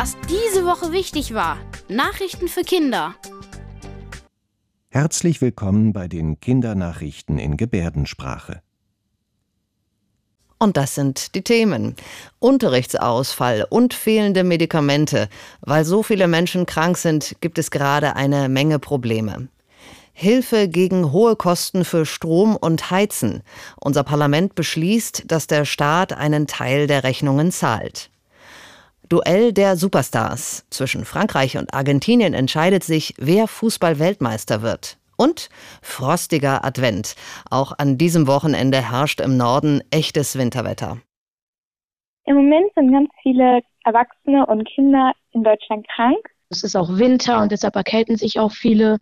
Was diese Woche wichtig war. Nachrichten für Kinder. Herzlich willkommen bei den Kindernachrichten in Gebärdensprache. Und das sind die Themen. Unterrichtsausfall und fehlende Medikamente. Weil so viele Menschen krank sind, gibt es gerade eine Menge Probleme. Hilfe gegen hohe Kosten für Strom und Heizen. Unser Parlament beschließt, dass der Staat einen Teil der Rechnungen zahlt. Duell der Superstars. Zwischen Frankreich und Argentinien entscheidet sich, wer Fußball-Weltmeister wird. Und frostiger Advent. Auch an diesem Wochenende herrscht im Norden echtes Winterwetter. Im Moment sind ganz viele Erwachsene und Kinder in Deutschland krank. Es ist auch Winter und deshalb erkälten sich auch viele.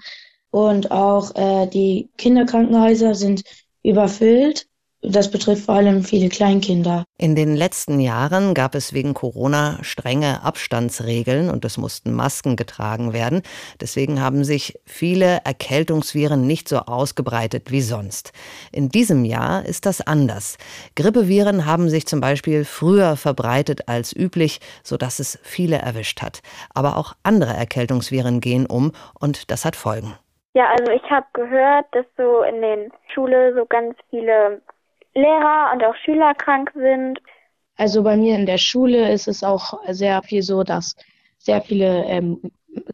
Und auch äh, die Kinderkrankenhäuser sind überfüllt. Das betrifft vor allem viele Kleinkinder. In den letzten Jahren gab es wegen Corona strenge Abstandsregeln und es mussten Masken getragen werden. Deswegen haben sich viele Erkältungsviren nicht so ausgebreitet wie sonst. In diesem Jahr ist das anders. Grippeviren haben sich zum Beispiel früher verbreitet als üblich, sodass es viele erwischt hat. Aber auch andere Erkältungsviren gehen um und das hat Folgen. Ja, also ich habe gehört, dass so in den Schule so ganz viele Lehrer und auch Schüler krank sind. Also bei mir in der Schule ist es auch sehr viel so, dass sehr viele ähm,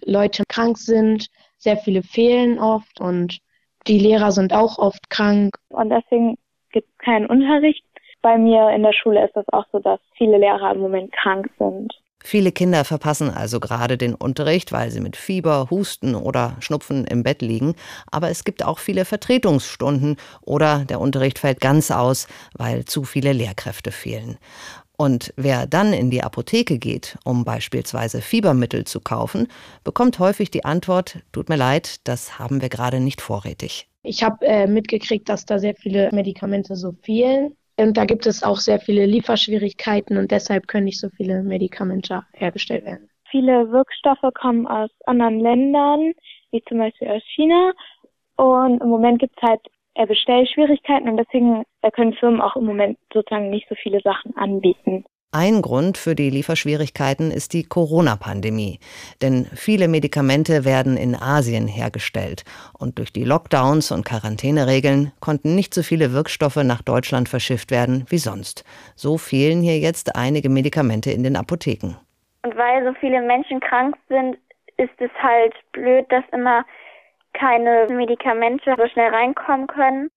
Leute krank sind, sehr viele fehlen oft und die Lehrer sind auch oft krank. Und deswegen gibt es keinen Unterricht. Bei mir in der Schule ist es auch so, dass viele Lehrer im Moment krank sind. Viele Kinder verpassen also gerade den Unterricht, weil sie mit Fieber, Husten oder Schnupfen im Bett liegen. Aber es gibt auch viele Vertretungsstunden oder der Unterricht fällt ganz aus, weil zu viele Lehrkräfte fehlen. Und wer dann in die Apotheke geht, um beispielsweise Fiebermittel zu kaufen, bekommt häufig die Antwort, tut mir leid, das haben wir gerade nicht vorrätig. Ich habe äh, mitgekriegt, dass da sehr viele Medikamente so fehlen. Und da gibt es auch sehr viele Lieferschwierigkeiten und deshalb können nicht so viele Medikamente hergestellt werden. Viele Wirkstoffe kommen aus anderen Ländern, wie zum Beispiel aus China. Und im Moment gibt es halt Bestellschwierigkeiten und deswegen können Firmen auch im Moment sozusagen nicht so viele Sachen anbieten. Ein Grund für die Lieferschwierigkeiten ist die Corona-Pandemie. Denn viele Medikamente werden in Asien hergestellt. Und durch die Lockdowns und Quarantäneregeln konnten nicht so viele Wirkstoffe nach Deutschland verschifft werden wie sonst. So fehlen hier jetzt einige Medikamente in den Apotheken. Und weil so viele Menschen krank sind, ist es halt blöd, dass immer keine Medikamente so schnell reinkommen können.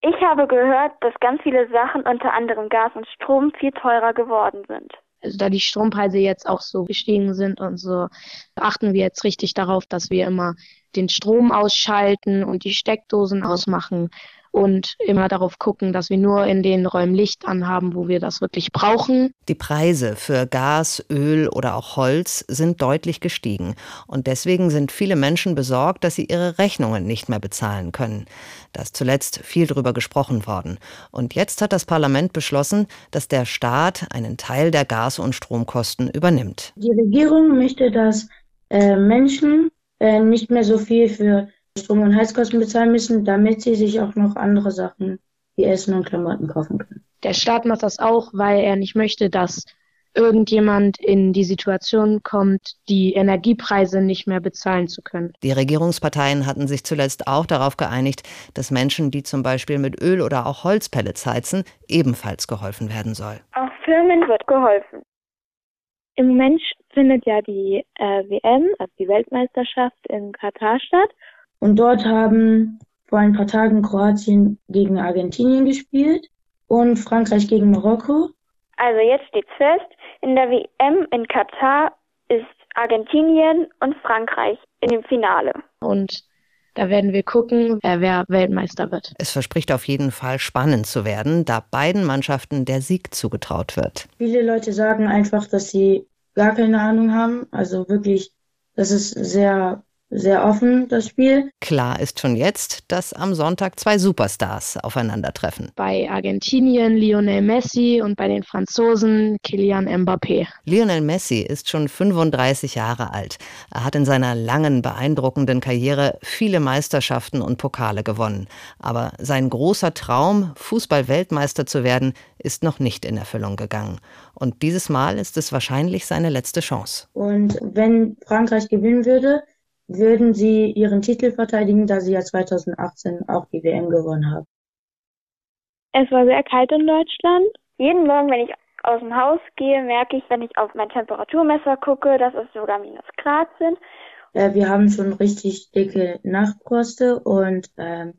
Ich habe gehört, dass ganz viele Sachen, unter anderem Gas und Strom, viel teurer geworden sind. Also da die Strompreise jetzt auch so gestiegen sind und so, achten wir jetzt richtig darauf, dass wir immer den Strom ausschalten und die Steckdosen ausmachen und immer darauf gucken, dass wir nur in den Räumen Licht anhaben, wo wir das wirklich brauchen. Die Preise für Gas, Öl oder auch Holz sind deutlich gestiegen und deswegen sind viele Menschen besorgt, dass sie ihre Rechnungen nicht mehr bezahlen können. Da ist zuletzt viel darüber gesprochen worden. Und jetzt hat das Parlament beschlossen, dass der Staat einen Teil der Gas- und Stromkosten übernimmt. Die Regierung möchte, dass äh, Menschen äh, nicht mehr so viel für Strom- und Heizkosten bezahlen müssen, damit sie sich auch noch andere Sachen wie Essen und Klamotten kaufen können. Der Staat macht das auch, weil er nicht möchte, dass irgendjemand in die Situation kommt, die Energiepreise nicht mehr bezahlen zu können. Die Regierungsparteien hatten sich zuletzt auch darauf geeinigt, dass Menschen, die zum Beispiel mit Öl oder auch Holzpellets heizen, ebenfalls geholfen werden soll. Auch Firmen wird geholfen. Im Moment findet ja die äh, WM, also die Weltmeisterschaft in Katar statt. Und dort haben vor ein paar Tagen Kroatien gegen Argentinien gespielt und Frankreich gegen Marokko. Also jetzt steht's fest, in der WM in Katar ist Argentinien und Frankreich in dem Finale. Und da werden wir gucken, wer Weltmeister wird. Es verspricht auf jeden Fall spannend zu werden, da beiden Mannschaften der Sieg zugetraut wird. Viele Leute sagen einfach, dass sie gar keine Ahnung haben. Also wirklich, das ist sehr sehr offen, das Spiel. Klar ist schon jetzt, dass am Sonntag zwei Superstars aufeinandertreffen. Bei Argentinien Lionel Messi und bei den Franzosen Kylian Mbappé. Lionel Messi ist schon 35 Jahre alt. Er hat in seiner langen, beeindruckenden Karriere viele Meisterschaften und Pokale gewonnen. Aber sein großer Traum, Fußball-Weltmeister zu werden, ist noch nicht in Erfüllung gegangen. Und dieses Mal ist es wahrscheinlich seine letzte Chance. Und wenn Frankreich gewinnen würde, würden sie ihren Titel verteidigen, da sie ja 2018 auch die WM gewonnen haben. Es war sehr kalt in Deutschland. Jeden Morgen, wenn ich aus dem Haus gehe, merke ich, wenn ich auf mein Temperaturmesser gucke, dass es sogar minus Grad sind. Äh, wir haben schon richtig dicke Nachtfroste und äh,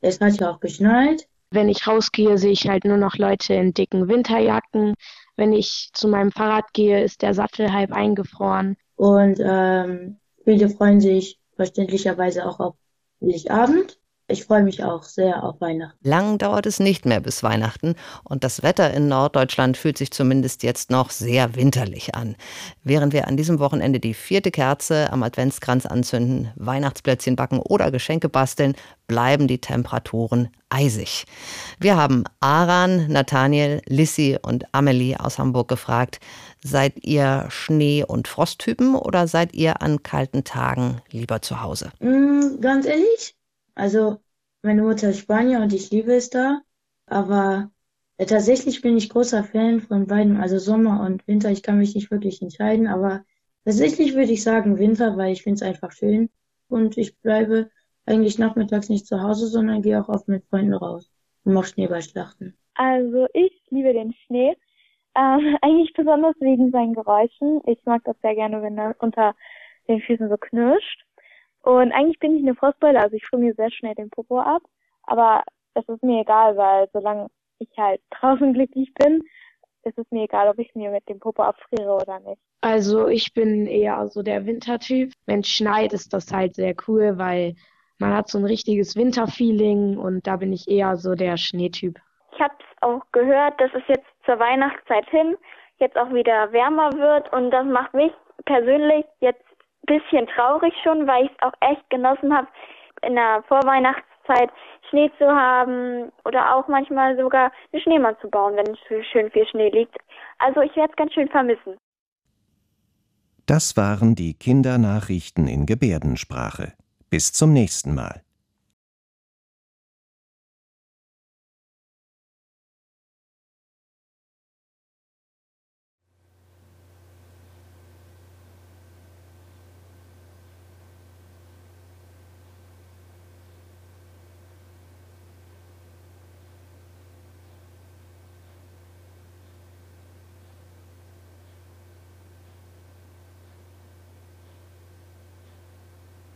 es hat ja auch geschneit. Wenn ich rausgehe, sehe ich halt nur noch Leute in dicken Winterjacken. Wenn ich zu meinem Fahrrad gehe, ist der Sattel halb eingefroren. Und ähm, Viele freuen sich verständlicherweise auch auf Heiligabend. Ich freue mich auch sehr auf Weihnachten. Lang dauert es nicht mehr bis Weihnachten und das Wetter in Norddeutschland fühlt sich zumindest jetzt noch sehr winterlich an. Während wir an diesem Wochenende die vierte Kerze am Adventskranz anzünden, Weihnachtsplätzchen backen oder Geschenke basteln, bleiben die Temperaturen eisig. Wir haben Aran, Nathaniel, Lissy und Amelie aus Hamburg gefragt, seid ihr Schnee- und Frosttypen oder seid ihr an kalten Tagen lieber zu Hause? Mm, ganz ehrlich, also meine Mutter ist Spanier und ich liebe es da, aber äh, tatsächlich bin ich großer Fan von beiden, also Sommer und Winter. Ich kann mich nicht wirklich entscheiden, aber tatsächlich würde ich sagen Winter, weil ich finde es einfach schön und ich bleibe eigentlich nachmittags nicht zu Hause, sondern gehe auch oft mit Freunden raus und mache Schneeballschlachten. Also ich liebe den Schnee. Ähm, eigentlich besonders wegen seinen Geräuschen. Ich mag das sehr gerne, wenn er unter den Füßen so knirscht. Und eigentlich bin ich eine Frostbeule, also ich friere mir sehr schnell den Popo ab. Aber es ist mir egal, weil solange ich halt draußen glücklich bin, ist es mir egal, ob ich mir mit dem Popo abfriere oder nicht. Also ich bin eher so der Wintertyp. Wenn es schneit, ist das halt sehr cool, weil man hat so ein richtiges Winterfeeling und da bin ich eher so der Schneetyp. Ich habe auch gehört, dass es jetzt zur Weihnachtszeit hin jetzt auch wieder wärmer wird und das macht mich persönlich jetzt bisschen traurig schon, weil ich es auch echt genossen habe, in der Vorweihnachtszeit Schnee zu haben oder auch manchmal sogar einen Schneemann zu bauen, wenn schön viel Schnee liegt. Also ich werde es ganz schön vermissen. Das waren die Kindernachrichten in Gebärdensprache. Bis zum nächsten Mal.